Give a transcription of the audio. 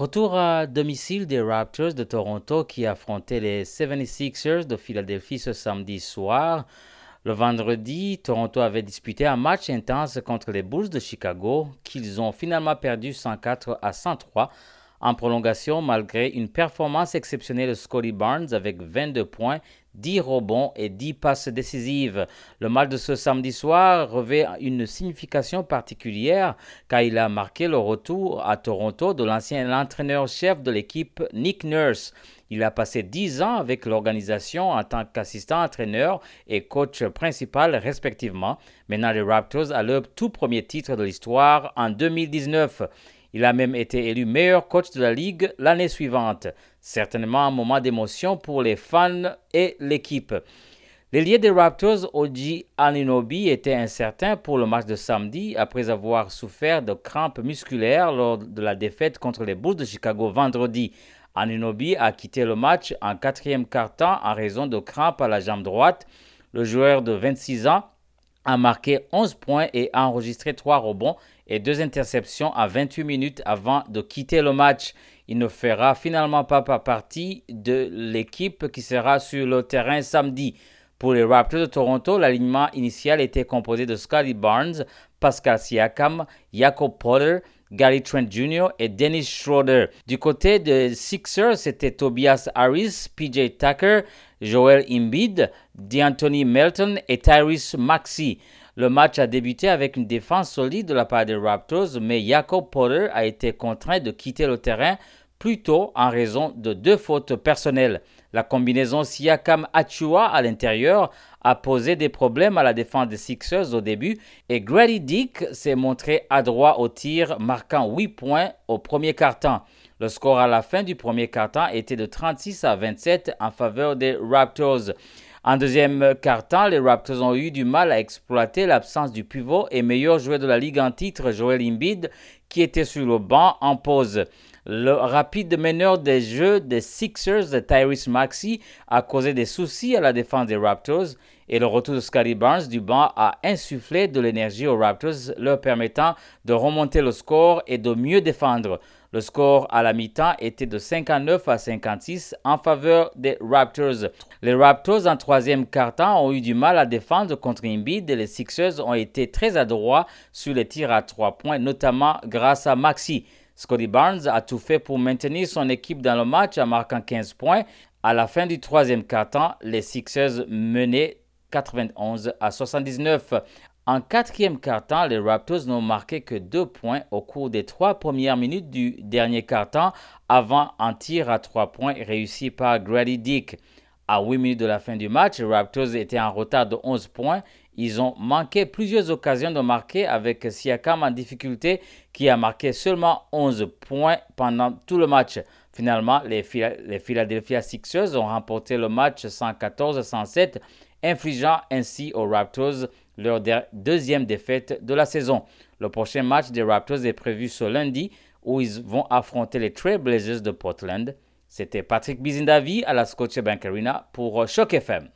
Retour à domicile des Raptors de Toronto qui affrontaient les 76ers de Philadelphie ce samedi soir. Le vendredi, Toronto avait disputé un match intense contre les Bulls de Chicago qu'ils ont finalement perdu 104 à 103 en prolongation malgré une performance exceptionnelle de Scotty Barnes avec 22 points, 10 rebonds et 10 passes décisives. Le match de ce samedi soir revêt une signification particulière car il a marqué le retour à Toronto de l'ancien entraîneur-chef de l'équipe Nick Nurse. Il a passé 10 ans avec l'organisation en tant qu'assistant entraîneur et coach principal respectivement. Maintenant, les Raptors a leur tout premier titre de l'histoire en 2019. Il a même été élu meilleur coach de la Ligue l'année suivante. Certainement un moment d'émotion pour les fans et l'équipe. L'ailier des Raptors, Oji Aninobi, était incertain pour le match de samedi après avoir souffert de crampes musculaires lors de la défaite contre les Bulls de Chicago vendredi. Aninobi a quitté le match en quatrième quart-temps en raison de crampes à la jambe droite. Le joueur de 26 ans a marqué 11 points et a enregistré 3 rebonds et 2 interceptions à 28 minutes avant de quitter le match. Il ne fera finalement pas partie de l'équipe qui sera sur le terrain samedi. Pour les Raptors de Toronto, l'alignement initial était composé de Scotty Barnes, Pascal Siakam, Jacob Potter, Gary Trent Jr. et Dennis Schroeder. Du côté des Sixers, c'était Tobias Harris, PJ Tucker, Joel Embiid, DeAnthony Melton et Tyrese Maxey. Le match a débuté avec une défense solide de la part des Raptors, mais Jacob Porter a été contraint de quitter le terrain plus tôt en raison de deux fautes personnelles. La combinaison Siakam-Achua à l'intérieur a posé des problèmes à la défense des Sixers au début et Grady Dick s'est montré adroit au tir, marquant 8 points au premier quart-temps. Le score à la fin du premier quart-temps était de 36 à 27 en faveur des Raptors. En deuxième quart-temps, les Raptors ont eu du mal à exploiter l'absence du pivot et meilleur joueur de la ligue en titre, Joel Embiid, qui était sur le banc en pause. Le rapide meneur des jeux des Sixers, Tyrese Maxey, a causé des soucis à la défense des Raptors et le retour de Scotty Barnes du banc a insufflé de l'énergie aux Raptors, leur permettant de remonter le score et de mieux défendre. Le score à la mi-temps était de 59 à 56 en faveur des Raptors. Les Raptors en troisième quart-temps ont eu du mal à défendre contre Embiid et les Sixers ont été très adroits sur les tirs à trois points, notamment grâce à Maxi. Scotty Barnes a tout fait pour maintenir son équipe dans le match en marquant 15 points. À la fin du troisième quart-temps, les Sixers menaient 91 à 79. En quatrième quart-temps, les Raptors n'ont marqué que deux points au cours des trois premières minutes du dernier quart-temps avant un tir à trois points réussi par Grady Dick. À 8 minutes de la fin du match, les Raptors étaient en retard de 11 points. Ils ont manqué plusieurs occasions de marquer avec Siakam en difficulté qui a marqué seulement 11 points pendant tout le match. Finalement, les, Philadelphia Sixers ont remporté le match 114-107, infligeant ainsi aux Raptors leur deuxième défaite de la saison. Le prochain match des Raptors est prévu ce lundi où ils vont affronter les Trailblazers de Portland. C'était Patrick Bizindavi à la Scotiabank Arena pour Choc FM.